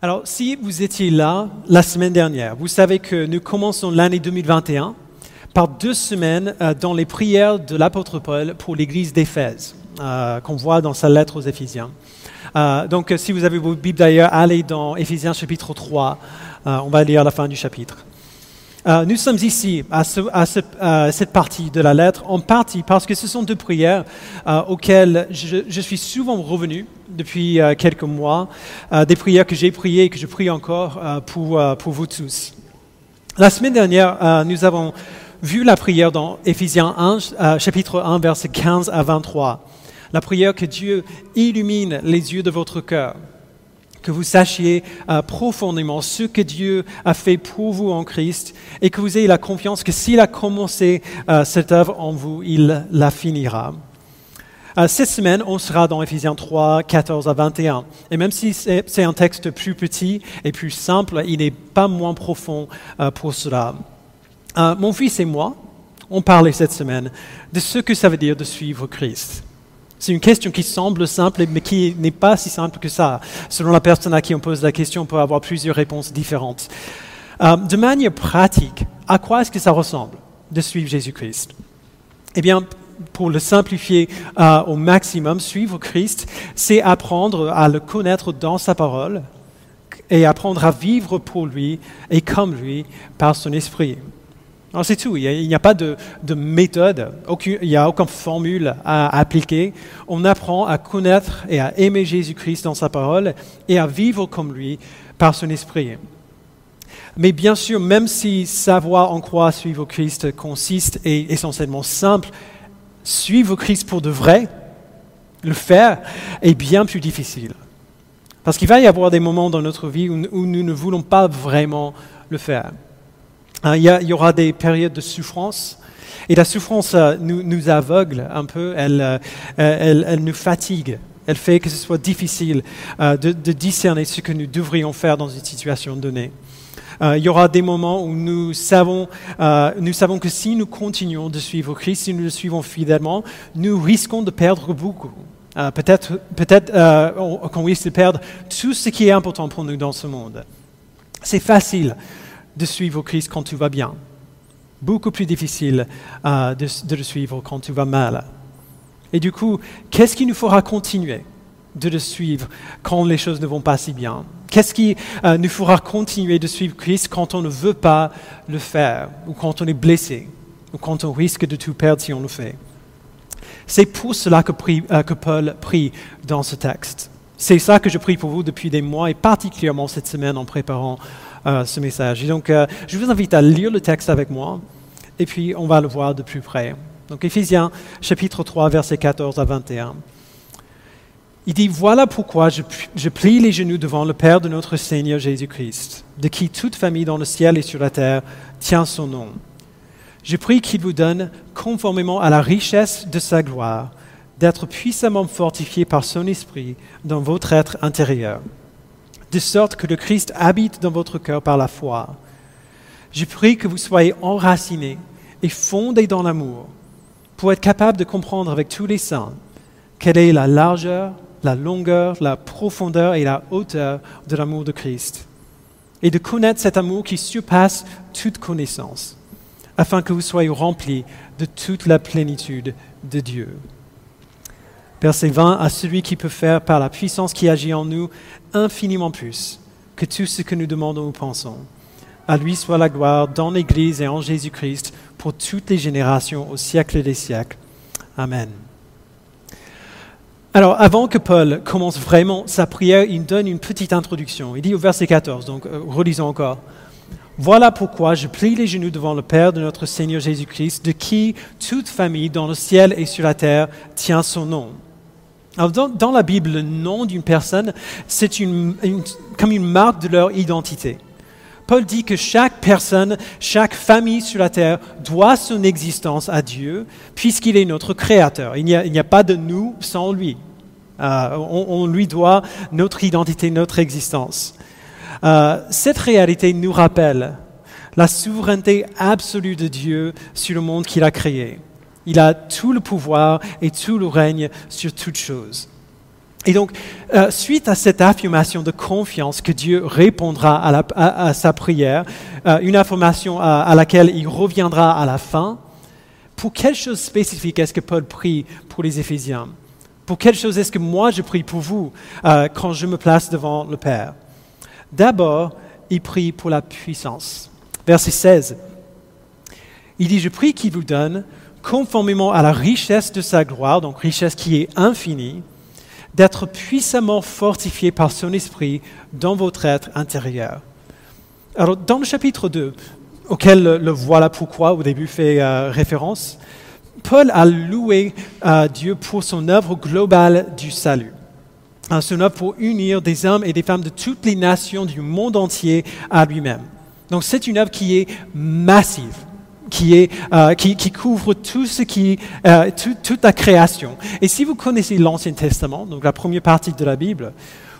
Alors, si vous étiez là la semaine dernière, vous savez que nous commençons l'année 2021 par deux semaines euh, dans les prières de l'apôtre Paul pour l'église d'Éphèse, euh, qu'on voit dans sa lettre aux Éphésiens. Euh, donc, si vous avez vos Bibles d'ailleurs, allez dans Éphésiens chapitre 3. on va lire la fin du chapitre. Nous sommes ici à, cette partie de la lettre, en partie parce que ce sont deux prières auxquelles je, suis souvent revenu depuis euh, quelques mois, euh, des prières que j'ai priées et que je prie encore euh, pour, pour vous tous. La semaine dernière, nous avons vu la prière dans Éphésiens 1, chapitre 1, versets 15 à 23. La prière que Dieu illumine les yeux de votre cœur, que vous sachiez profondément ce que Dieu a fait pour vous en Christ et que vous ayez la confiance que s'il a commencé cette œuvre en vous, il la finira. Euh, cette semaine, on sera dans Ephésiens 3, 14 à 21. Et même si c'est un texte plus petit et plus simple, il n'est pas moins profond euh, pour cela. Euh, mon fils et moi, on parlait cette semaine de ce que ça veut dire de suivre Christ. C'est une question qui semble simple, mais qui n'est pas si simple que ça. Selon la personne à qui on pose la question, on peut avoir plusieurs réponses différentes. de manière pratique, à quoi est-ce que ça ressemble de suivre Jésus-Christ? Eh bien, pour le simplifier euh, au maximum, suivre Christ, c'est apprendre à le connaître dans sa parole et apprendre à vivre pour lui et comme lui par son esprit. C'est tout, il n'y a, pas de, méthode, il n'y a aucune formule à appliquer. On apprend à connaître et à aimer Jésus-Christ dans sa parole et à vivre comme lui par son esprit. Mais bien sûr, même si savoir en quoi suivre Christ consiste est essentiellement simple, suivre Christ pour de vrai, le faire, est bien plus difficile. Parce qu'il va y avoir des moments dans notre vie où, nous ne voulons pas vraiment le faire. Hein, il y, aura des périodes de souffrance. Et la souffrance euh, nous, aveugle un peu, euh, elle, elle, nous fatigue. Elle fait que ce soit difficile euh, de discerner ce que nous devrions faire dans une situation donnée. Euh, il y aura des moments où nous savons, euh, nous savons que si nous continuons de suivre Christ, si nous le suivons fidèlement, nous risquons de perdre beaucoup. Euh, peut-être peut-être qu'on risque de perdre tout ce qui est important pour nous dans ce monde. C'est facile de suivre Christ quand tout va bien. Beaucoup plus difficile de, de le suivre quand tout va mal. Et du coup, qu'est-ce qui nous fera continuer de le suivre quand les choses ne vont pas si bien? Qu'est-ce qui euh, nous fera continuer de suivre Christ quand on ne veut pas le faire, ou quand on est blessé, ou quand on risque de tout perdre si on le fait? C'est pour cela que, euh, Paul prie dans ce texte. C'est ça que je prie pour vous depuis des mois, et particulièrement cette semaine en préparant euh, ce message. Donc, je vous invite à lire le texte avec moi, et puis on va le voir de plus près. Donc, Éphésiens chapitre 3, versets 14 à 21. Il dit, voilà pourquoi je, plie les genoux devant le Père de notre Seigneur Jésus-Christ, de qui toute famille dans le ciel et sur la terre tient son nom. Je prie qu'il vous donne, conformément à la richesse de sa gloire, d'être puissamment fortifié par son esprit dans votre être intérieur, de sorte que le Christ habite dans votre cœur par la foi. Je prie que vous soyez enracinés et fondés dans l'amour, pour être capable de comprendre avec tous les saints quelle est la largeur, la longueur, la profondeur et la hauteur de l'amour de Christ. Et de connaître cet amour qui surpasse toute connaissance, afin que vous soyez remplis de toute la plénitude de Dieu. Verset 20, à celui qui peut faire par la puissance qui agit en nous infiniment plus que tout ce que nous demandons ou pensons. À lui soit la gloire dans l'Église et en Jésus-Christ pour toutes les générations au siècle des siècles. Amen. Alors, avant que Paul commence vraiment sa prière, il donne une petite introduction. Il dit au verset 14, donc euh, relisons encore. Voilà pourquoi je plie les genoux devant le Père de notre Seigneur Jésus-Christ, de qui toute famille dans le ciel et sur la terre tient son nom. Dans, la Bible, le nom d'une personne, c'est comme une marque de leur identité. Paul dit que chaque personne, chaque famille sur la terre doit son existence à Dieu, puisqu'il est notre créateur. Il n'y a, pas de nous sans lui. Euh, on, lui doit notre identité, notre existence. Euh, cette réalité nous rappelle la souveraineté absolue de Dieu sur le monde qu'il a créé. Il a tout le pouvoir et tout le règne sur toutes choses. Et donc, euh, suite à cette affirmation de confiance que Dieu répondra à, sa prière, euh, une affirmation à, laquelle il reviendra à la fin, pour quelle chose spécifique est-ce que Paul prie pour les Éphésiens? Pour quelle chose est-ce que moi je prie pour vous euh, quand je me place devant le Père? D'abord, il prie pour la puissance. Verset 16. Il dit, je prie qu'il vous donne, conformément à la richesse de sa gloire, donc richesse qui est infinie, d'être puissamment fortifié par son esprit dans votre être intérieur. Alors, dans le chapitre 2, auquel le, voilà pourquoi au début fait euh, référence, Paul a loué euh, Dieu pour son œuvre globale du salut. Hein, son œuvre pour unir des hommes et des femmes de toutes les nations du monde entier à lui-même. Donc c'est une œuvre qui est massive qui, est, euh, qui, couvre tout ce qui, euh, toute la création. Et si vous connaissez l'Ancien Testament, donc la première partie de la Bible,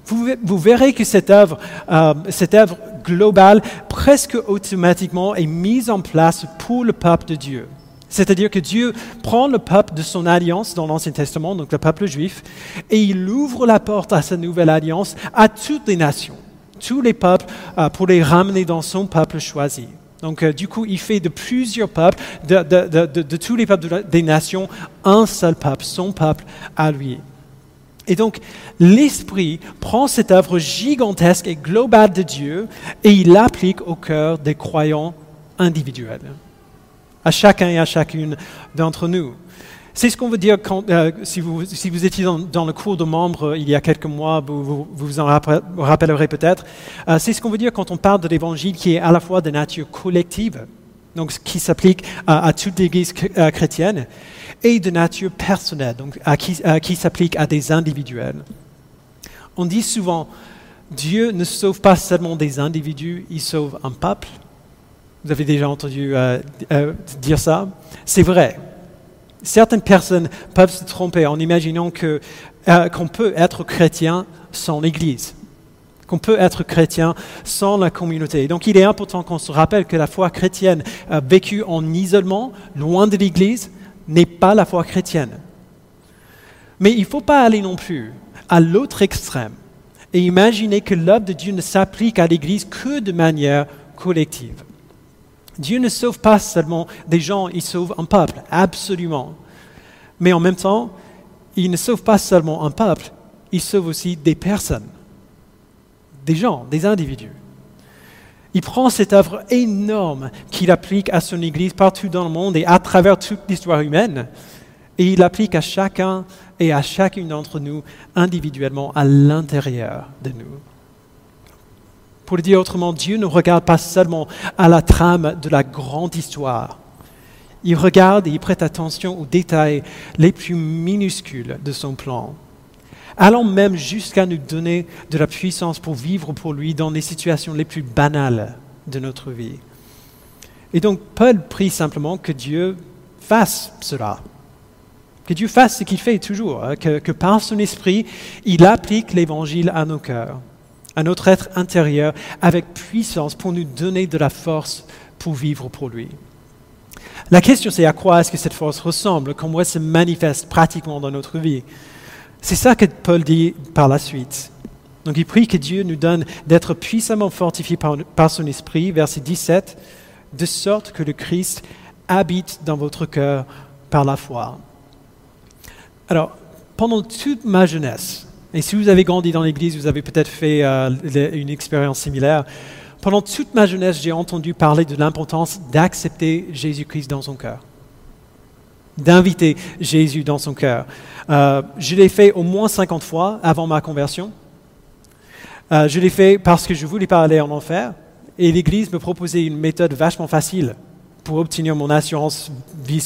vous, verrez que cette œuvre, euh, cette œuvre globale, presque automatiquement, est mise en place pour le peuple de Dieu. C'est-à-dire que Dieu prend le peuple de son alliance dans l'Ancien Testament, donc le peuple juif, et il ouvre la porte à sa nouvelle alliance à toutes les nations, tous les peuples, pour les ramener dans son peuple choisi. Donc, euh, du coup, il fait de plusieurs peuples, de, tous les peuples des nations, un seul peuple, son peuple à lui. Et donc, l'Esprit prend cette œuvre gigantesque et globale de Dieu et il l'applique au cœur des croyants individuels, à chacun et à chacune d'entre nous. C'est ce qu'on veut dire quand, euh, si, vous, si, vous, étiez dans, le cours de membres euh, il y a quelques mois, vous vous, en rappellerez peut-être. Euh, c'est ce qu'on veut dire quand on parle de l'évangile qui est à la fois de nature collective, donc qui s'applique à, toute l'Église chrétienne, et de nature personnelle, donc à qui s'applique à des individuels. On dit souvent, Dieu ne sauve pas seulement des individus, il sauve un peuple. Vous avez déjà entendu dire ça? C'est vrai. Certaines personnes peuvent se tromper en imaginant euh, qu'on peut être chrétien sans l'Église, qu'on peut être chrétien sans la communauté. Donc il est important qu'on se rappelle que la foi chrétienne euh, vécue en isolement, loin de l'Église, n'est pas la foi chrétienne. Mais il ne faut pas aller non plus à l'autre extrême et imaginer que l'œuvre de Dieu ne s'applique à l'Église que de manière collective. Dieu ne sauve pas seulement des gens, il sauve un peuple, absolument. Mais en même temps, il ne sauve pas seulement un peuple, il sauve aussi des personnes, des gens, des individus. Il prend cette œuvre énorme qu'il applique à son Église partout dans le monde et à travers toute l'histoire humaine, et il l'applique à chacun et à chacune d'entre nous individuellement à l'intérieur de nous. Pour le dire autrement, Dieu ne regarde pas seulement à la trame de la grande histoire. Il regarde et il prête attention aux détails les plus minuscules de son plan, allant même jusqu'à nous donner de la puissance pour vivre pour lui dans les situations les plus banales de notre vie. Et donc Paul prie simplement que Dieu fasse cela, que Dieu fasse ce qu'il fait toujours, hein, que, que par son esprit, il applique l'évangile à nos cœurs à notre être intérieur avec puissance pour nous donner de la force pour vivre pour lui. La question c'est à quoi est-ce que cette force ressemble, comment elle se manifeste pratiquement dans notre vie? C'est ça que Paul dit par la suite. Donc il prie que Dieu nous donne d'être puissamment fortifiés par, par, son esprit, verset 17, de sorte que le Christ habite dans votre cœur par la foi. Alors, pendant toute ma jeunesse, et si vous avez grandi dans l'Église, vous avez peut-être fait euh, une expérience similaire. Pendant toute ma jeunesse, j'ai entendu parler de l'importance d'accepter Jésus-Christ dans son cœur, d'inviter Jésus dans son cœur. Euh, je l'ai fait au moins 50 fois avant ma conversion. Euh, je l'ai fait parce que je voulais pas aller en enfer, et l'Église me proposait une méthode vachement facile pour obtenir mon assurance vie,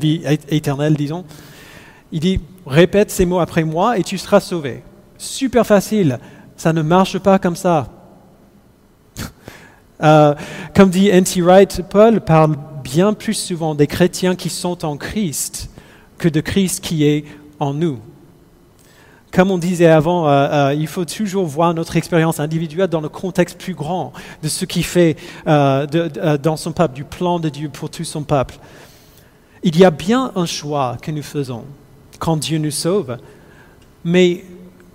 vie éternelle, disons. Il dit, répète ces mots après moi et tu seras sauvé. Super facile, ça ne marche pas comme ça. Euh, comme dit N.T. Wright, Paul parle bien plus souvent des chrétiens qui sont en Christ que de Christ qui est en nous. Comme on disait avant, euh, euh, il faut toujours voir notre expérience individuelle dans le contexte plus grand de ce qu'il fait dans son peuple, du plan de Dieu pour tout son peuple. Il y a bien un choix que nous faisons quand Dieu nous sauve. Mais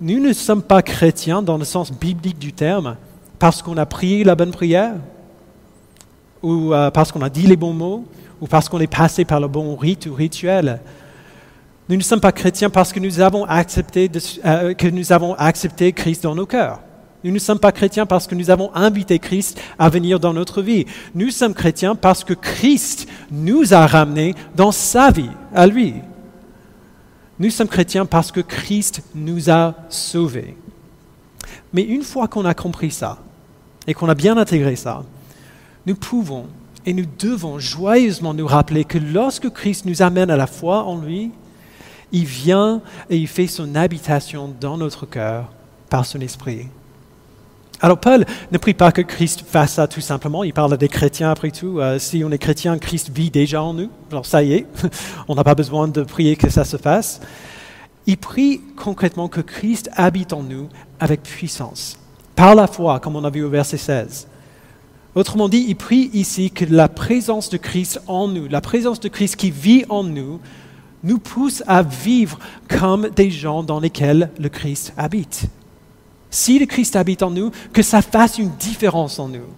nous ne sommes pas chrétiens dans le sens biblique du terme parce qu'on a prié la bonne prière, ou euh, parce qu'on a dit les bons mots, ou parce qu'on est passé par le bon rite ou rituel. Nous ne sommes pas chrétiens parce que nous avons accepté, euh, que nous avons accepté Christ dans nos cœurs. Nous ne sommes pas chrétiens parce que nous avons invité Christ à venir dans notre vie. Nous sommes chrétiens parce que Christ nous a ramenés dans sa vie, à lui. Nous sommes chrétiens parce que Christ nous a sauvés. Mais une fois qu'on a compris ça et qu'on a bien intégré ça, nous pouvons et nous devons joyeusement nous rappeler que lorsque Christ nous amène à la foi en lui, il vient et il fait son habitation dans notre cœur par son esprit. Alors Paul ne prie pas que Christ fasse ça tout simplement, il parle des chrétiens après tout. Euh, si on est chrétien, Christ vit déjà en nous. Alors ça y est, on n'a pas besoin de prier que ça se fasse. Il prie concrètement que Christ habite en nous avec puissance, par la foi, comme on a vu au verset 16. Autrement dit, il prie ici que la présence de Christ en nous, la présence de Christ qui vit en nous, nous pousse à vivre comme des gens dans lesquels le Christ habite. Si le Christ habite en nous, que ça fasse une différence en nous,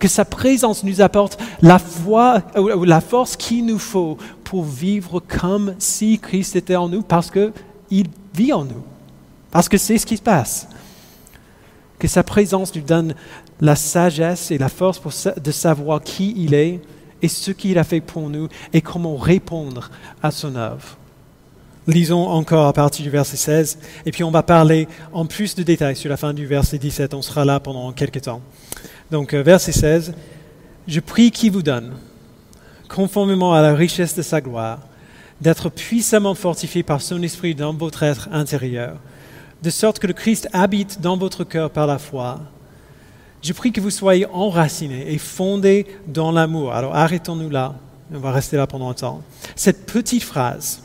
que sa présence nous apporte la foi ou la force qu'il nous faut pour vivre comme si Christ était en nous parce qu'il vit en nous, parce que c'est ce qui se passe. Que sa présence nous donne la sagesse et la force de savoir qui il est et ce qu'il a fait pour nous et comment répondre à son œuvre. Lisons encore à partir du verset 16, et puis on va parler en plus de détails sur la fin du verset 17. On sera là pendant quelques temps. Donc, euh, verset 16, Je prie qu'il vous donne, conformément à la richesse de sa gloire, d'être puissamment fortifié par son esprit dans votre être intérieur, de sorte que le Christ habite dans votre cœur par la foi. Je prie que vous soyez enracinés et fondés dans l'amour. Alors arrêtons-nous là, on va rester là pendant un temps. Cette petite phrase,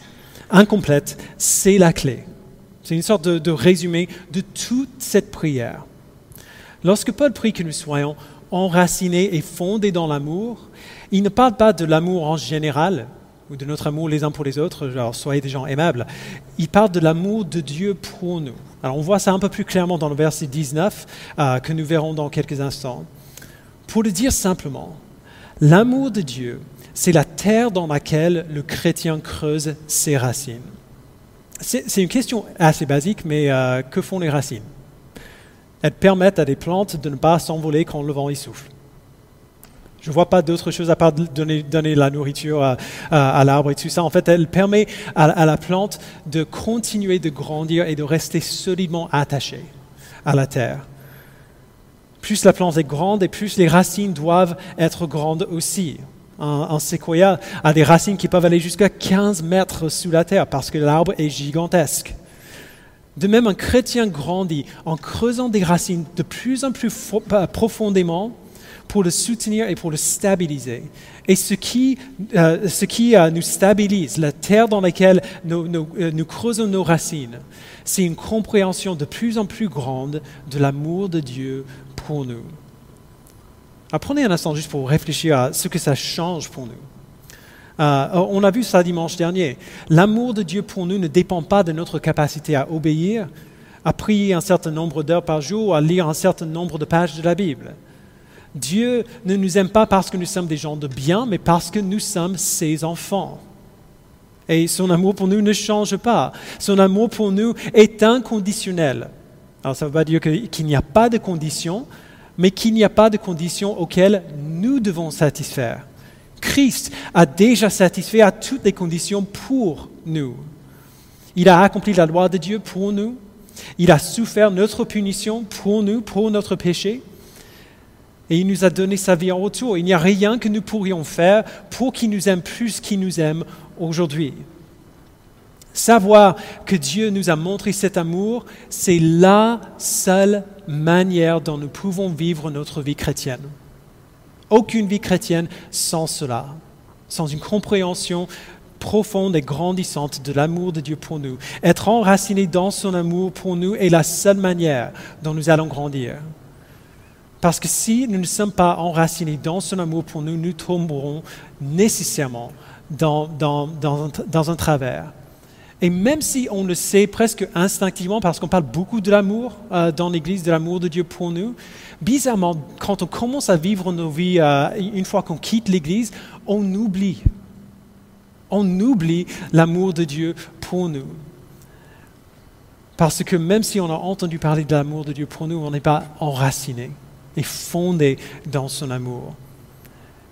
incomplète, c'est la clé. C'est une sorte de, résumé de toute cette prière. Lorsque Paul prie que nous soyons enracinés et fondés dans l'amour, il ne parle pas de l'amour en général, ou de notre amour les uns pour les autres, genre soyez des gens aimables. Il parle de l'amour de Dieu pour nous. Alors on voit ça un peu plus clairement dans le verset 19, euh, que nous verrons dans quelques instants. Pour le dire simplement, l'amour de Dieu c'est la terre dans laquelle le chrétien creuse ses racines. C'est une question assez basique, mais euh, que font les racines? Elles permettent à des plantes de ne pas s'envoler quand le vent y souffle. Je ne vois pas d'autre chose à part donner, donner la nourriture à, l'arbre et tout ça. En fait, elle permet à, à, la plante de continuer de grandir et de rester solidement attachée à la terre. Plus la plante est grande et plus les racines doivent être grandes aussi un, séquoia a des racines qui peuvent aller jusqu'à 15 mètres sous la terre parce que l'arbre est gigantesque. De même, un chrétien grandit en creusant des racines de plus en plus euh, profondément pour le soutenir et pour le stabiliser. Et ce qui, euh, ce qui euh, nous stabilise, la terre dans laquelle nous, nous creusons nos racines, c'est une compréhension de plus en plus grande de l'amour de Dieu pour nous. Prenez un instant juste pour réfléchir à ce que ça change pour nous. Euh, on a vu ça dimanche dernier. L'amour de Dieu pour nous ne dépend pas de notre capacité à obéir, à prier un certain nombre d'heures par jour, à lire un certain nombre de pages de la Bible. Dieu ne nous aime pas parce que nous sommes des gens de bien, mais parce que nous sommes ses enfants. Et son amour pour nous ne change pas. Son amour pour nous est inconditionnel. Alors ça ne veut pas dire qu'il n'y a pas de conditions, mais qu'il n'y a pas de conditions auxquelles nous devons satisfaire. Christ a déjà satisfait à toutes les conditions pour nous. Il a accompli la loi de Dieu pour nous. Il a souffert notre punition pour nous, pour notre péché. Et il nous a donné sa vie en retour. Il n'y a rien que nous pourrions faire pour qu'il nous aime plus qu'il nous aime aujourd'hui. Savoir que Dieu nous a montré cet amour, c'est la seule manière dont nous pouvons vivre notre vie chrétienne. Aucune vie chrétienne sans cela, sans une compréhension profonde et grandissante de l'amour de Dieu pour nous. Être enraciné dans son amour pour nous est la seule manière dont nous allons grandir. Parce que si nous ne sommes pas enracinés dans son amour pour nous, nous tomberons nécessairement dans, un travers Et même si on le sait presque instinctivement, parce qu'on parle beaucoup de l'amour euh, dans l'Église, de l'amour de Dieu pour nous, bizarrement, quand on commence à vivre nos vies, euh, une fois qu'on quitte l'Église, on oublie. On oublie l'amour de Dieu pour nous. Parce que même si on a entendu parler de l'amour de Dieu pour nous, on n'est pas enraciné et fondé dans son amour.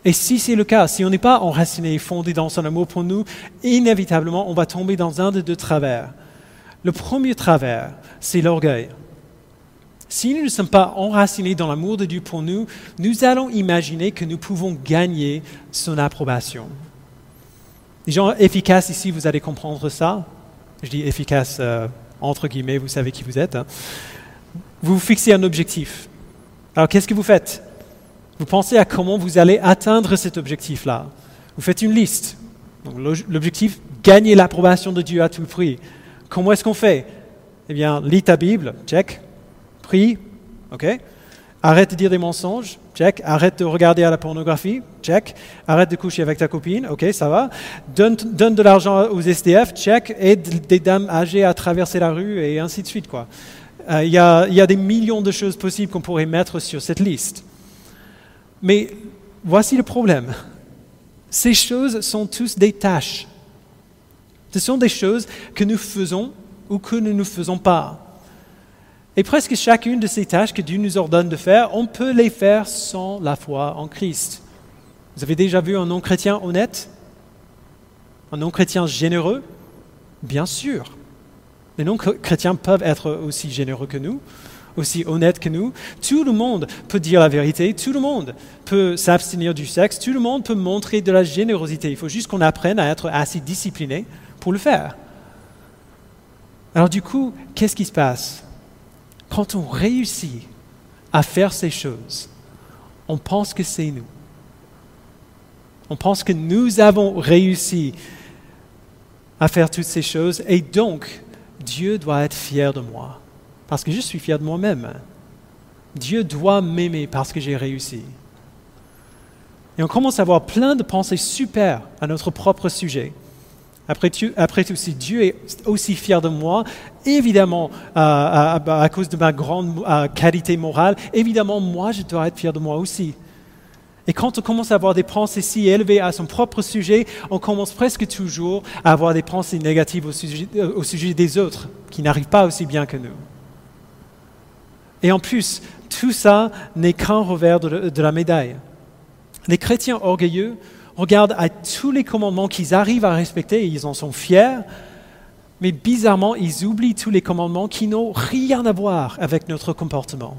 Et si c'est le cas, si on n'est pas enraciné et fondé dans son amour pour nous, inévitablement, on va tomber dans un de deux travers. Le premier travers, c'est l'orgueil. Si nous ne sommes pas enracinés dans l'amour de Dieu pour nous, nous allons imaginer que nous pouvons gagner son approbation. Les gens efficaces ici, vous allez comprendre ça. Je dis efficace euh, entre guillemets, vous savez qui vous êtes. Hein. Vous fixez un objectif. Alors qu'est-ce que vous faites? Vous pensez à comment vous allez atteindre cet objectif-là. Vous faites une liste. L'objectif, gagner l'approbation de Dieu à tout prix. Comment est-ce qu'on fait? Eh bien, lis ta Bible, check. Prie, ok. Arrête de dire des mensonges, check. Arrête de regarder à la pornographie, check. Arrête de coucher avec ta copine, ok, ça va. Donne, de l'argent aux SDF, check. Aide des dames âgées à traverser la rue et ainsi de suite, quoi. Euh, il y, y a des millions de choses possibles qu'on pourrait mettre sur cette liste. Mais voici le problème. Ces choses sont tous des tâches. Ce sont des choses que nous faisons ou que nous ne faisons pas. Et presque chacune de ces tâches que Dieu nous ordonne de faire, on peut les faire sans la foi en Christ. Vous avez déjà vu un non-chrétien honnête? Un non-chrétien généreux? Bien sûr. Les non-chrétiens peuvent être aussi généreux que nous aussi honnête que nous. Tout le monde peut dire la vérité, tout le monde peut s'abstenir du sexe, tout le monde peut montrer de la générosité. Il faut juste qu'on apprenne à être assez discipliné pour le faire. Alors du coup, qu'est-ce qui se passe? Quand on réussit à faire ces choses, on pense que c'est nous. On pense que nous avons réussi à faire toutes ces choses et donc Dieu doit être fier de moi parce que je suis fier de moi-même. Dieu doit m'aimer parce que j'ai réussi. Et on commence à avoir plein de pensées super à notre propre sujet. Après tout, si Dieu est aussi fier de moi, évidemment, euh, à, à, cause de ma grande euh, qualité morale, évidemment, moi, je dois être fier de moi aussi. Et quand on commence à avoir des pensées si élevées à son propre sujet, on commence presque toujours à avoir des pensées négatives euh, au sujet des autres, qui n'arrivent pas aussi bien que nous. Et en plus, tout ça n'est qu'un revers de, la médaille. Les chrétiens orgueilleux regardent à tous les commandements qu'ils arrivent à respecter et ils en sont fiers, mais bizarrement, ils oublient tous les commandements qui n'ont rien à voir avec notre comportement,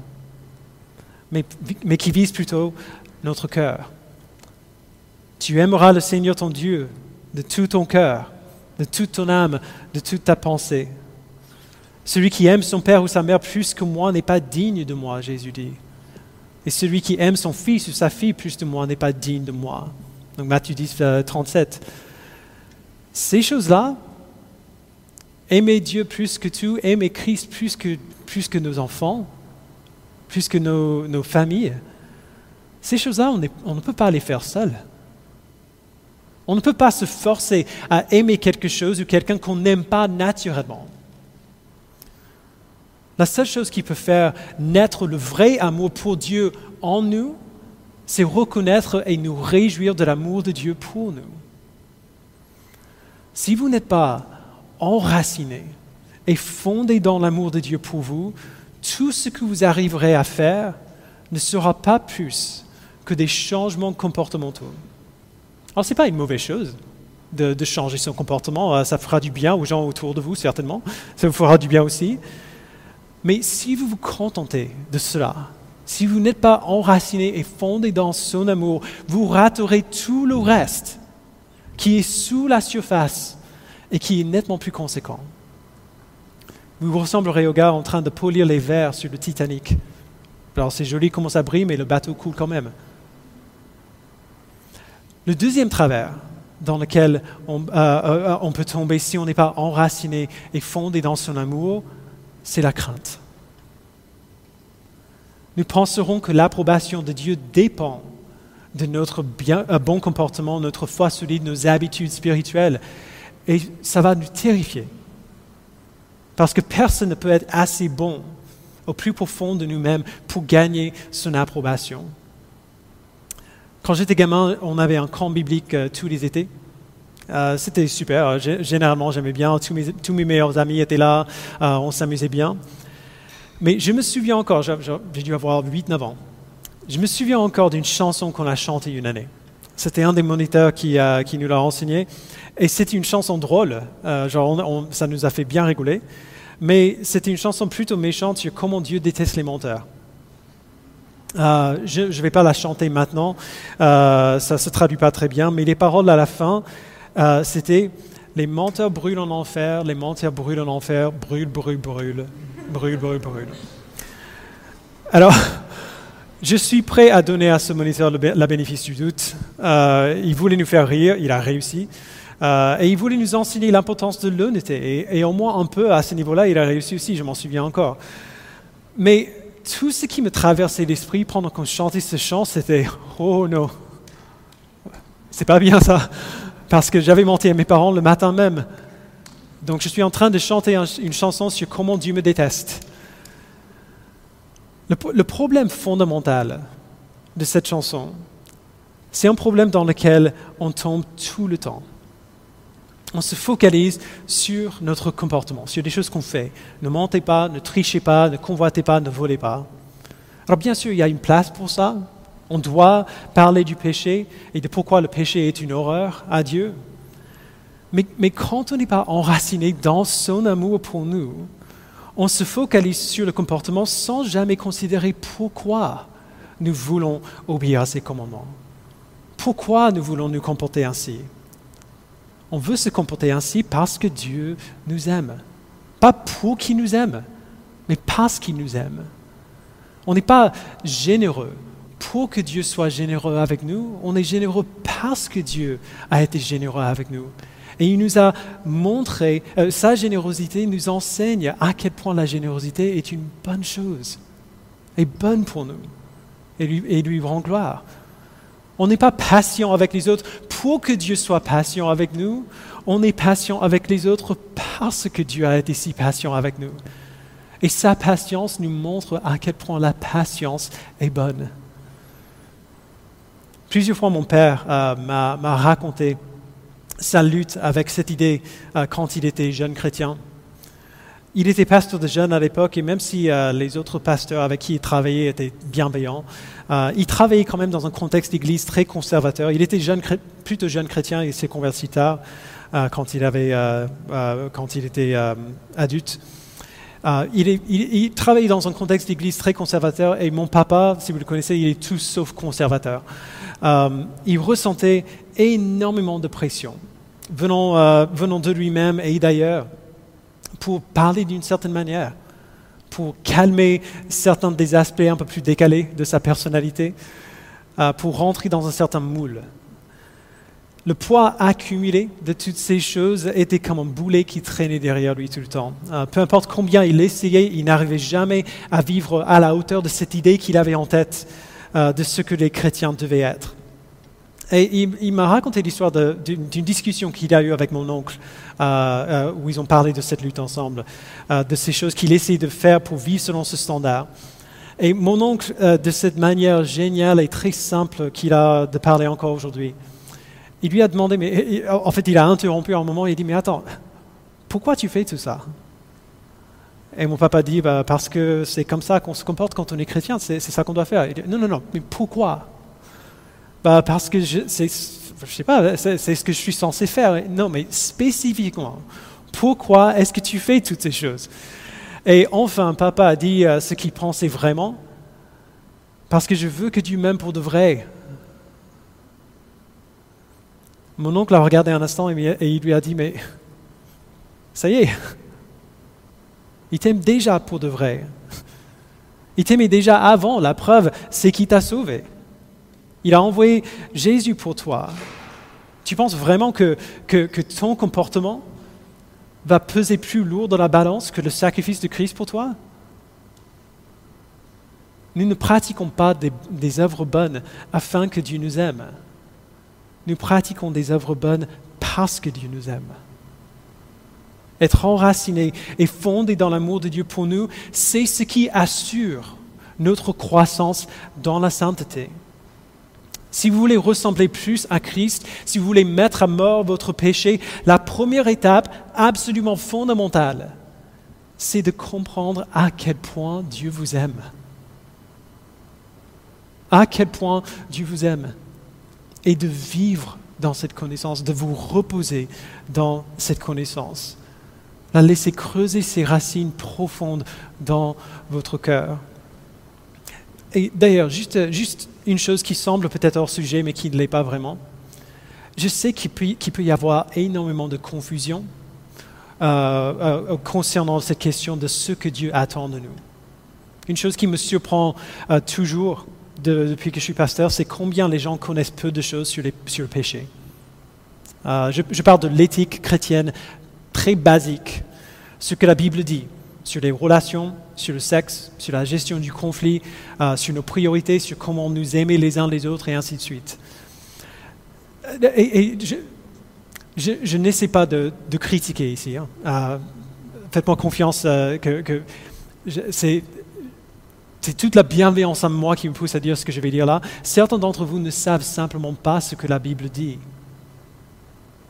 mais, mais qui visent plutôt notre cœur. Tu aimeras le Seigneur ton Dieu de tout ton cœur, de toute ton âme, de toute ta pensée. Celui qui aime son père ou sa mère plus que moi n'est pas digne de moi, Jésus dit. Et celui qui aime son fils ou sa fille plus que moi n'est pas digne de moi. Donc Matthieu 10, 37. Euh, Ces choses-là, aimer Dieu plus que tout, aimer Christ plus que, plus que nos enfants, plus que nos, nos familles, ces choses-là, on, on ne peut pas les faire seuls. On ne peut pas se forcer à aimer quelque chose ou quelqu'un qu'on n'aime pas naturellement. La seule chose qui peut faire naître le vrai amour pour Dieu en nous, c'est reconnaître et nous réjouir de l'amour de Dieu pour nous. Si vous n'êtes pas enraciné et fondé dans l'amour de Dieu pour vous, tout ce que vous arriverez à faire ne sera pas plus que des changements comportementaux. Alors ce n'est pas une mauvaise chose de, de, changer son comportement, euh, ça fera du bien aux gens autour de vous certainement, ça vous fera du bien aussi. Mais si vous vous contentez de cela, si vous n'êtes pas enraciné et fondé dans son amour, vous raterez tout le reste qui est sous la surface et qui est nettement plus conséquent. Vous ressemblerez au gars en train de polir les verres sur le Titanic. Alors c'est joli comment ça brille, mais le bateau coule quand même. Le deuxième travers dans lequel on, euh, euh, on peut tomber si on n'est pas enraciné et fondé dans son amour, c'est la crainte. Nous penserons que l'approbation de Dieu dépend de notre euh, bon comportement, notre foi solide, nos habitudes spirituelles. Et ça va nous terrifier Parce que personne ne peut être assez bon au plus profond de nous-mêmes pour gagner son approbation. Quand j'étais gamin, on avait un camp biblique euh, tous les étés. Euh, c'était super. Généralement, j'aimais bien. Tous mes, meilleurs amis étaient là. Euh, on s'amusait bien. Mais je me souviens encore, j'ai dû avoir 8-9 ans. Je me souviens encore d'une chanson qu'on a chantée une année. C'était un des moniteurs qui, qui nous l'a enseigné. Et c'était une chanson drôle. genre, ça nous a fait bien rigoler. Mais c'était une chanson plutôt méchante sur comment Dieu déteste les menteurs. Euh, je ne vais pas la chanter maintenant, euh, ça se traduit pas très bien, mais les paroles à la fin, euh, c'était Les menteurs brûlent en enfer, les menteurs brûlent en enfer, brûlent, brûlent, brûlent, brûlent, brûlent. Alors, je suis prêt à donner à ce moniteur la bénéfice du doute. il voulait nous faire rire, il a réussi. et il voulait nous enseigner l'importance de l'honnêteté. Et, et, au moins un peu à ce niveau-là, il a réussi aussi, je m'en souviens encore. Mais tout ce qui me traversait l'esprit pendant qu'on chantait ce chant, c'était Oh non, c'est pas bien ça, parce que j'avais menti à mes parents le matin même. Donc je suis en train de chanter une chanson sur comment Dieu me déteste. Le, problème fondamental de cette chanson, c'est un problème dans lequel on tombe tout le temps on se focalise sur notre comportement, sur des choses qu'on fait. Ne mentez pas, ne trichez pas, ne convoitez pas, ne volez pas. Alors bien sûr, il y a une place pour ça. On doit parler du péché et de pourquoi le péché est une horreur à Dieu. Mais, mais quand on n'est pas enraciné dans son amour pour nous, on se focalise sur le comportement sans jamais considérer pourquoi nous voulons obéir à ses commandements. Pourquoi nous voulons nous comporter ainsi? On veut se comporter ainsi parce que Dieu nous aime. Pas pour qu'il nous aime, mais parce qu'il nous aime. On n'est pas généreux pour que Dieu soit généreux avec nous, on est généreux parce que Dieu a été généreux avec nous. Et il nous a montré, euh, sa générosité nous enseigne à quel point la générosité est une bonne chose, est bonne pour nous, et lui, et lui rend gloire. On n'est pas patient avec les autres pour que Dieu soit patient avec nous. On est patient avec les autres parce que Dieu a été si patient avec nous. Et sa patience nous montre à quel point la patience est bonne. Plusieurs fois, mon père euh, m'a raconté sa lutte avec cette idée euh, quand il était jeune chrétien. Il était pasteur de jeunes à l'époque et même si euh, les autres pasteurs avec qui il travaillait étaient bienveillants, il travaillait quand même dans un contexte d'église très conservateur. Il était plutôt jeune chrétien et s'est converti tard quand il était adulte. Il, il, travaillait dans un contexte d'église très conservateur et mon papa, si vous le connaissez, il est tout sauf conservateur. il ressentait énormément de pression venant, venant de lui-même et d'ailleurs pour parler d'une certaine manière, pour calmer certains des aspects un peu plus décalés de sa personnalité, euh, pour rentrer dans un certain moule. Le poids accumulé de toutes ces choses était comme un boulet qui traînait derrière lui tout le temps. Euh, peu importe combien il essayait, il n'arrivait jamais à vivre à la hauteur de cette idée qu'il avait en tête euh, de ce que les chrétiens devaient être. Et il, m'a raconté l'histoire d'une discussion qu'il a eue avec mon oncle, euh, où ils ont parlé de cette lutte ensemble, de ces choses qu'il essaie de faire pour vivre selon ce standard. Et mon oncle, de cette manière géniale et très simple qu'il a de parler encore aujourd'hui, il lui a demandé, mais en fait, il a interrompu un moment et il dit, mais attends, pourquoi tu fais tout ça? Et mon papa dit, bah, parce que c'est comme ça qu'on se comporte quand on est chrétien, c'est ça qu'on doit faire. Il dit, non, non, non, mais pourquoi? Bah Parce que je, je sais pas, c'est ce que je suis censé faire. Non, mais spécifiquement, pourquoi est-ce que tu fais toutes ces choses? Et enfin, papa a dit euh, ce qu'il pensait vraiment, parce que je veux que Dieu m'aime pour de vrai. Mon oncle a regardé un instant et il lui a dit, mais ça y est, il t'aime déjà pour de vrai. Il t'aimait déjà avant, la preuve, c'est qu'il t'a sauvé. Il a envoyé Jésus pour toi. Tu penses vraiment que, ton comportement va peser plus lourd dans la balance que le sacrifice de Christ pour toi? Nous ne pratiquons pas des œuvres bonnes afin que Dieu nous aime. Nous pratiquons des œuvres bonnes parce que Dieu nous aime. être enraciné et fondé dans l'amour de Dieu pour nous, c'est ce qui assure notre croissance dans la sainteté. Si vous voulez ressembler plus à Christ, si vous voulez mettre à mort votre péché, la première étape absolument fondamentale, c'est de comprendre à quel point Dieu vous aime. À quel point Dieu vous aime. Et de vivre dans cette connaissance, de vous reposer dans cette connaissance. La laisser creuser ses racines profondes dans votre cœur. Et d'ailleurs, juste, juste une chose qui semble peut-être hors sujet, mais qui ne l'est pas vraiment. Je sais qu'il peut, y avoir énormément de confusion euh, euh, concernant cette question de ce que Dieu attend de nous. Une chose qui me surprend euh, toujours depuis que je suis pasteur, c'est combien les gens connaissent peu de choses sur, le péché. Je, je parle de l'éthique chrétienne très basique, ce que la Bible dit sur les relations, sur le sexe, sur la gestion du conflit, euh, sur nos priorités, sur comment nous aimer les uns les autres et ainsi de suite. Euh, et, je, n'essaie pas de, critiquer ici. Hein. Euh, faites-moi confiance que, c'est c'est toute la bienveillance en moi qui me pousse à dire ce que je vais dire là. Certains d'entre vous ne savent simplement pas ce que la Bible dit.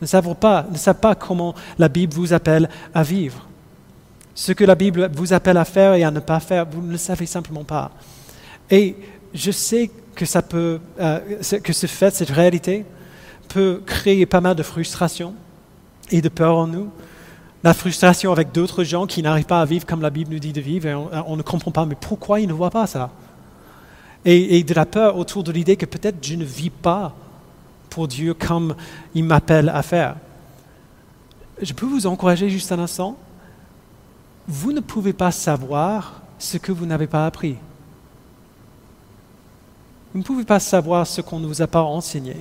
Ne savent pas, ne savent pas comment la Bible vous appelle à vivre. Ce que la Bible vous appelle à faire et à ne pas faire, vous ne le savez simplement pas. Et je sais que ça peut, euh, que ce fait, cette réalité, peut créer pas mal de frustration et de peur en nous. La frustration avec d'autres gens qui n'arrivent pas à vivre comme la Bible nous dit de vivre et on, ne comprend pas, mais pourquoi ils ne voient pas ça? Et, et de la peur autour de l'idée que peut-être je ne vis pas pour Dieu comme il m'appelle à faire. Je peux vous encourager juste un instant vous ne pouvez pas savoir ce que vous n'avez pas appris. Vous ne pouvez pas savoir ce qu'on ne vous a pas enseigné.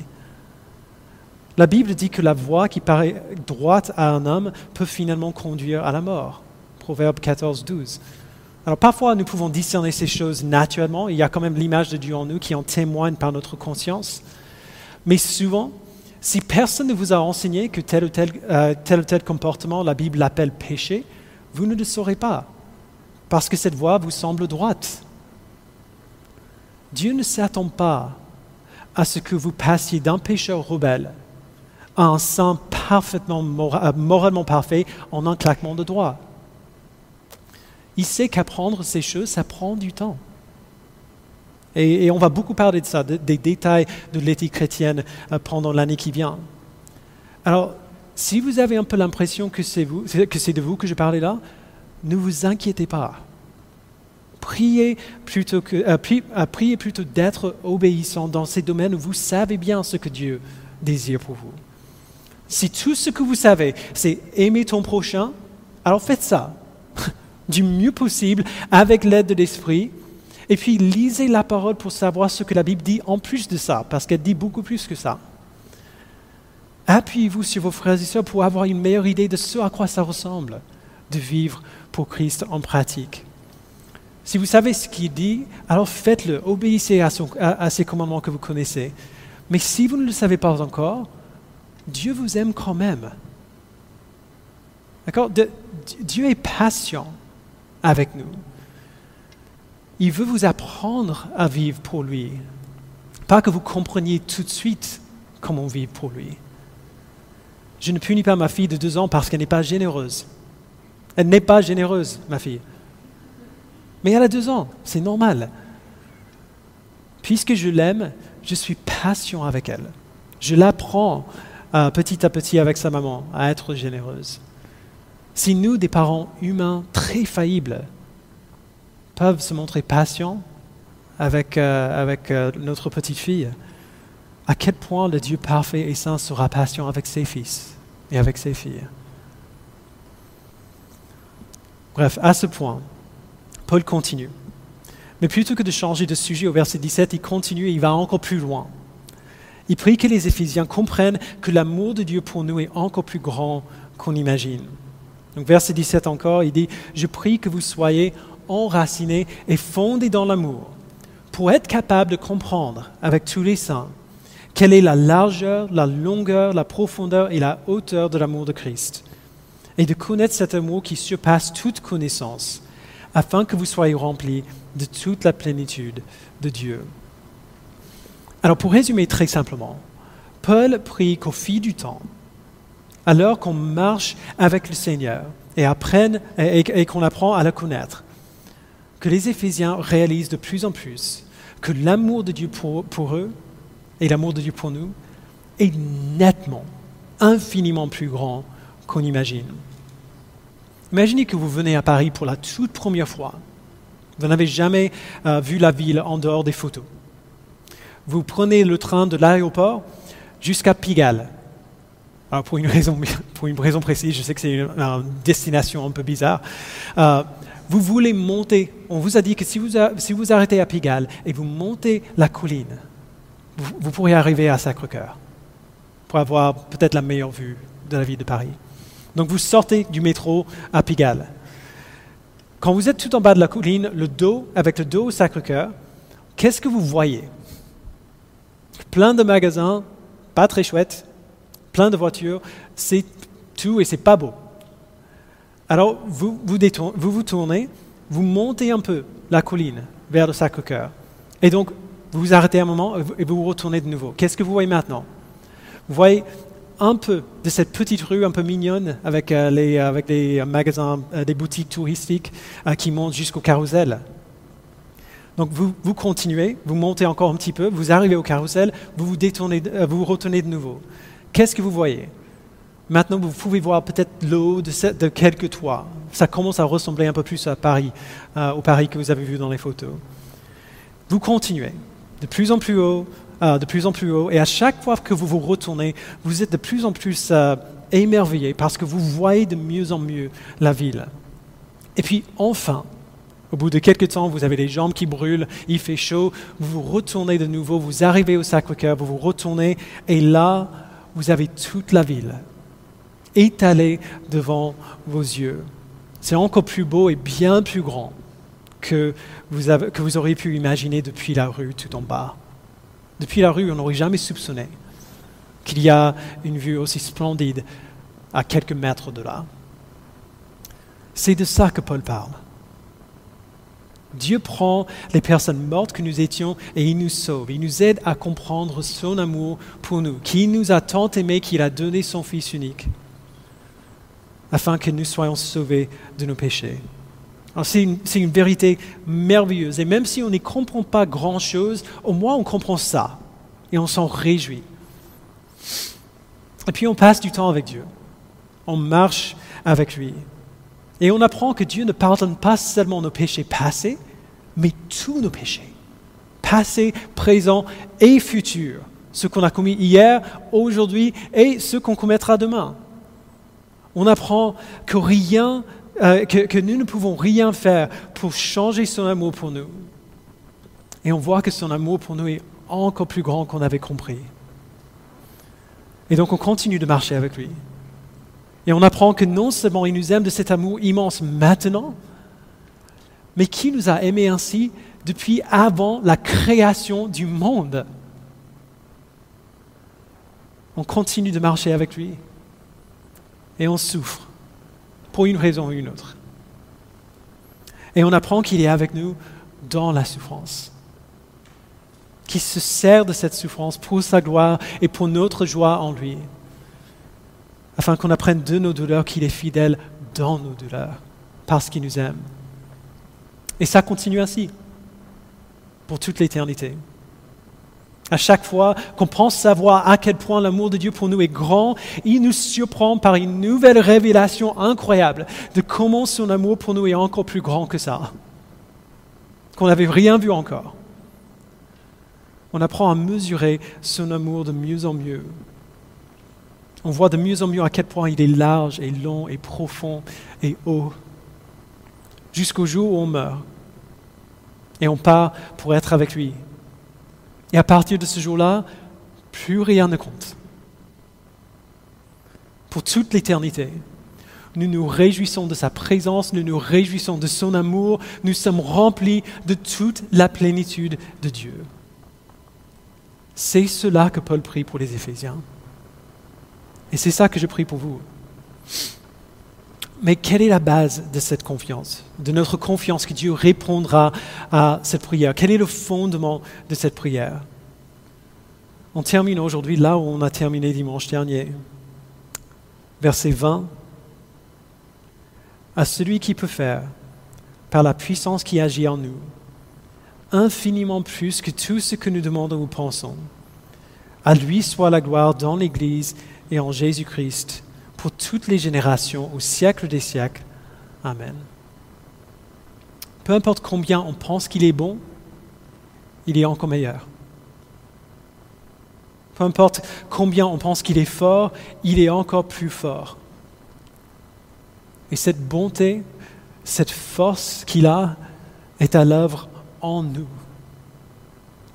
La Bible dit que la voie qui paraît droite à un homme peut finalement conduire à la mort. Proverbe 14, 12. Alors parfois nous pouvons discerner ces choses naturellement, il y a quand même l'image de Dieu en nous qui en témoigne par notre conscience. Mais souvent, si personne ne vous a enseigné que tel ou tel, euh, tel, ou tel comportement, la Bible l'appelle péché, vous ne le saurez pas, parce que cette voie vous semble droite. Dieu ne s'attend pas à ce que vous passiez d'un pécheur rebelle un saint parfaitement euh, moralement parfait en un claquement de doigts. Il sait qu'apprendre ces choses, ça prend du temps. Et, on va beaucoup parler de ça, des détails de l'éthique chrétienne euh, pendant l'année qui vient. Alors, si vous avez un peu l'impression que c'est de vous que je parlais là, ne vous inquiétez pas. Priez plutôt, euh, priez plutôt d'être obéissant dans ces domaines où vous savez bien ce que Dieu désire pour vous. Si tout ce que vous savez, c'est aimer ton prochain, alors faites ça du mieux possible avec l'aide de l'Esprit. Et puis lisez la parole pour savoir ce que la Bible dit en plus de ça, parce qu'elle dit beaucoup plus que ça. Appuyez-vous sur vos frères et sœurs pour avoir une meilleure idée de ce à quoi ça ressemble de vivre pour Christ en pratique. Si vous savez ce qu'il dit, alors faites-le, obéissez à, à, ces commandements que vous connaissez. Mais si vous ne le savez pas encore, Dieu vous aime quand même. D'accord? Dieu est patient avec nous. Il veut vous apprendre à vivre pour lui. Pas que vous compreniez tout de suite comment vivre pour lui. Je ne punis pas ma fille de deux ans parce qu'elle n'est pas généreuse. Elle n'est pas généreuse, ma fille. Mais elle a deux ans, c'est normal. Puisque je l'aime, je suis patient avec elle. Je l'apprends petit à petit avec sa maman à être généreuse. Si nous, des parents humains très faillibles, peuvent se montrer patients avec, euh, avec euh, notre petite fille, à quel point le Dieu parfait et saint sera patient avec ses fils et avec ses filles? Bref, à ce point, Paul continue. Mais plutôt que de changer de sujet au verset 17, il continue et il va encore plus loin. Il prie que les Éphésiens comprennent que l'amour de Dieu pour nous est encore plus grand qu'on imagine. Donc verset 17 encore, il dit, je prie que vous soyez enracinés et fondés dans l'amour pour être capables de comprendre avec tous les saints quelle est la largeur, la longueur, la profondeur et la hauteur de l'amour de Christ et de connaître cet amour qui surpasse toute connaissance, afin que vous soyez remplis de toute la plénitude de Dieu. Alors pour résumer très simplement, Paul prie qu'au fil du temps, alors qu'on marche avec le Seigneur et, et qu'on apprend à le connaître, que les Éphésiens réalisent de plus en plus que l'amour de Dieu pour, pour eux et l'amour de Dieu pour nous est nettement, infiniment plus grand qu'on imagine. Imaginez que vous venez à Paris pour la toute première fois. Vous n'avez jamais euh, vu la ville en dehors des photos. Vous prenez le train de l'aéroport jusqu'à Pigalle. Alors pour, une raison, précise, je sais que c'est une, destination un peu bizarre. Euh, vous voulez monter, on vous a dit que si vous, si vous arrêtez à Pigalle et vous montez la colline, vous, vous pourrez arriver à Sacré-Cœur pour avoir peut-être la meilleure vue de la ville de Paris. Donc vous sortez du métro à Pigalle. Quand vous êtes tout en bas de la colline, le dos, avec le dos au Sacré-Cœur, qu'est-ce que vous voyez? Plein de magasins, pas très chouettes, plein de voitures, c'est tout et c'est pas beau. Alors vous vous, tournez, vous montez un peu la colline vers le Sacré-Cœur. Et donc vous vous arrêtez un moment et vous vous retournez de nouveau. Qu'est-ce que vous voyez maintenant? Vous voyez un peu de cette petite rue un peu mignonne avec, euh, les, des magasins, euh, des boutiques touristiques euh, qui montent jusqu'au carrousel. Donc vous, vous, continuez, vous montez encore un petit peu, vous arrivez au carrousel, vous vous, détournez, retournez de nouveau. Qu'est-ce que vous voyez? Maintenant, vous pouvez voir peut-être l'eau de, quelques toits. Ça commence à ressembler un peu plus à Paris, au Paris que vous avez vu dans les photos. Vous continuez de plus en plus haut, euh, de plus en plus haut. Et à chaque fois que vous vous retournez, vous êtes de plus en plus euh, émerveillé parce que vous voyez de mieux en mieux la ville. Et puis enfin, au bout de quelques temps, vous avez les jambes qui brûlent, il fait chaud, vous vous retournez de nouveau, vous arrivez au Sacré-Cœur, vous vous retournez, et là, vous avez toute la ville étalée devant vos yeux. C'est encore plus beau et bien plus grand que vous, auriez pu imaginer depuis la rue tout en bas. Depuis la rue, on n'aurait jamais soupçonné qu'il y a une vue aussi splendide à quelques mètres de là. C'est de ça que Paul parle. Dieu prend les personnes mortes que nous étions et il nous sauve. Il nous aide à comprendre son amour pour nous, qu'il nous a tant aimés qu'il a donné son Fils unique, afin que nous soyons sauvés de nos péchés. C'est une, vérité merveilleuse. Et même si on n'y comprend pas grand-chose, au moins on comprend ça. Et on s'en réjouit. Et puis on passe du temps avec Dieu. On marche avec lui. Et on apprend que Dieu ne pardonne pas seulement nos péchés passés, mais tous nos péchés. Passés, présents et futurs. Ce qu'on a commis hier, aujourd'hui et ce qu'on commettra demain. On apprend que rien euh, que, nous ne pouvons rien faire pour changer son amour pour nous. Et on voit que son amour pour nous est encore plus grand qu'on avait compris. Et donc on continue de marcher avec lui. Et on apprend que non seulement il nous aime de cet amour immense maintenant, mais qu'il nous a aimés ainsi depuis avant la création du monde. On continue de marcher avec lui et on souffre pour une raison ou une autre. Et on apprend qu'il est avec nous dans la souffrance, qu'il se sert de cette souffrance pour sa gloire et pour notre joie en lui, afin qu'on apprenne de nos douleurs qu'il est fidèle dans nos douleurs, parce qu'il nous aime. Et ça continue ainsi, pour toute l'éternité. À chaque fois qu'on pense savoir à quel point l'amour de Dieu pour nous est grand, il nous surprend par une nouvelle révélation incroyable de comment son amour pour nous est encore plus grand que ça, qu'on n'avait rien vu encore. On apprend à mesurer son amour de mieux en mieux. On voit de mieux en mieux à quel point il est large et long et profond et haut, jusqu'au jour où on meurt et on part pour être avec lui et à partir de ce jour-là, plus rien ne compte. Pour toute l'éternité, nous nous réjouissons de sa présence, nous nous réjouissons de son amour, nous sommes remplis de toute la plénitude de Dieu. C'est cela que Paul prie pour les Éphésiens. Et c'est ça que je prie pour vous. Mais quelle est la base de cette confiance, de notre confiance que Dieu répondra à cette prière? Quel est le fondement de cette prière? On termine aujourd'hui là où on a terminé dimanche dernier. Verset 20. À celui qui peut faire, par la puissance qui agit en nous, infiniment plus que tout ce que nous demandons ou pensons. À lui soit la gloire dans l'Église et en Jésus-Christ pour toutes les générations, au siècle des siècles. Amen. Peu importe combien on pense qu'il est bon, il est encore meilleur. Peu importe combien on pense qu'il est fort, il est encore plus fort. Et cette bonté, cette force qu'il a est à l'œuvre en nous.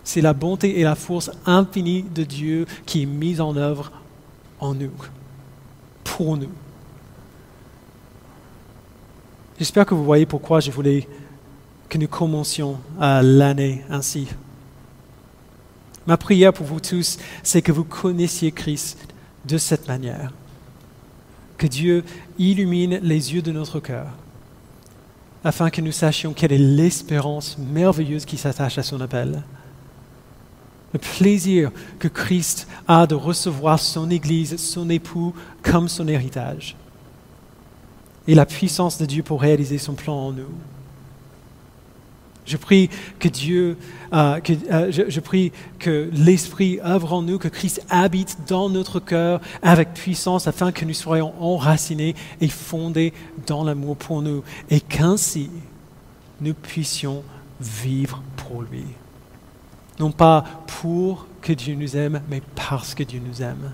C'est la bonté et la force infinie de Dieu qui est mise en œuvre en nous pour nous. J'espère que vous voyez pourquoi je voulais que nous commencions l'année ainsi. Ma prière pour vous tous, c'est que vous connaissiez Christ de cette manière. Que Dieu illumine les yeux de notre cœur, afin que nous sachions quelle est l'espérance merveilleuse qui s'attache à son appel le plaisir que Christ a de recevoir son Église, son époux, comme son héritage. Et la puissance de Dieu pour réaliser son plan en nous. Je prie que Dieu, euh, euh, je, prie que l'Esprit œuvre en nous, que Christ habite dans notre cœur avec puissance afin que nous soyons enracinés et fondés dans l'amour pour nous et qu'ainsi nous puissions vivre pour lui non pas pour que Dieu nous aime, mais parce que Dieu nous aime.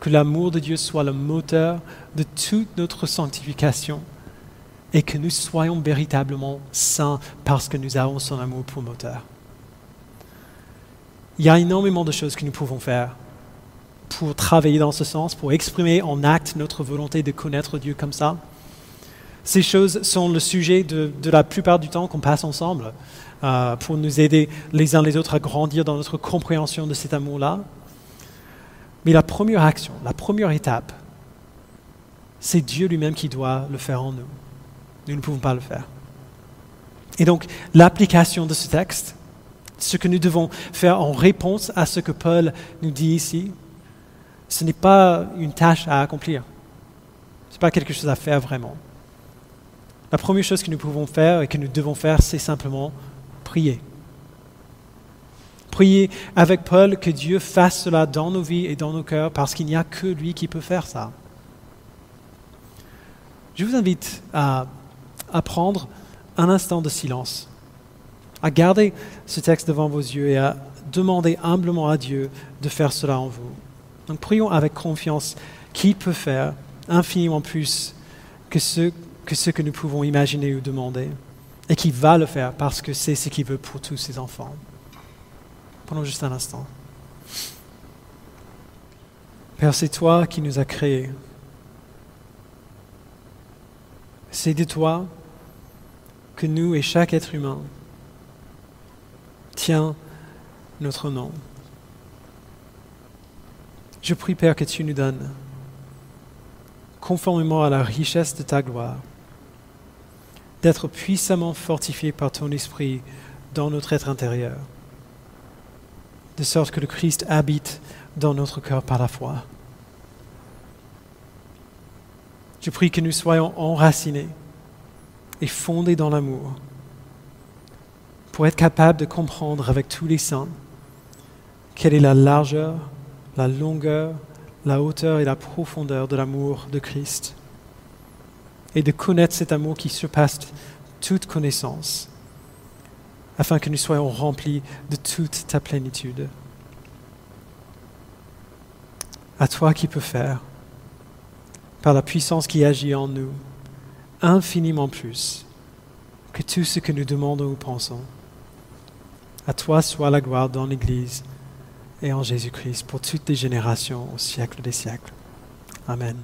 Que l'amour de Dieu soit le moteur de toute notre sanctification et que nous soyons véritablement saints parce que nous avons son amour pour moteur. Il y a énormément de choses que nous pouvons faire pour travailler dans ce sens, pour exprimer en acte notre volonté de connaître Dieu comme ça. Ces choses sont le sujet de, la plupart du temps qu'on passe ensemble. Euh, pour nous aider les uns les autres à grandir dans notre compréhension de cet amour-là. Mais la première action, la première étape, c'est Dieu lui-même qui doit le faire en nous. Nous ne pouvons pas le faire. Et donc, l'application de ce texte, ce que nous devons faire en réponse à ce que Paul nous dit ici, ce n'est pas une tâche à accomplir. Ce n'est pas quelque chose à faire vraiment. La première chose que nous pouvons faire et que nous devons faire, c'est simplement prier. Prier avec Paul que Dieu fasse cela dans nos vies et dans nos cœurs parce qu'il n'y a que lui qui peut faire ça. Je vous invite à, prendre un instant de silence, à garder ce texte devant vos yeux et à demander humblement à Dieu de faire cela en vous. Donc prions avec confiance qu'il peut faire infiniment plus que ce, que ce que nous pouvons imaginer ou demander et qui va le faire parce que c'est ce qu'il veut pour tous ses enfants. Prenons juste un instant. Père, c'est toi qui nous as créés. C'est de toi que nous et chaque être humain tient notre nom. Je prie, Père, que tu nous donnes, conformément à la richesse de ta gloire, d'être puissamment fortifié par ton esprit dans notre être intérieur, de sorte que le Christ habite dans notre cœur par la foi. Je prie que nous soyons enracinés et fondés dans l'amour pour être capables de comprendre avec tous les saints quelle est la largeur, la longueur, la hauteur et la profondeur de l'amour de Christ et de connaître cet amour qui surpasse toute connaissance, afin que nous soyons remplis de toute ta plénitude. À toi qui peux faire, par la puissance qui agit en nous, infiniment plus que tout ce que nous demandons ou pensons. À toi soit la gloire dans l'Église et en Jésus-Christ pour toutes les générations au siècle des siècles. Amen.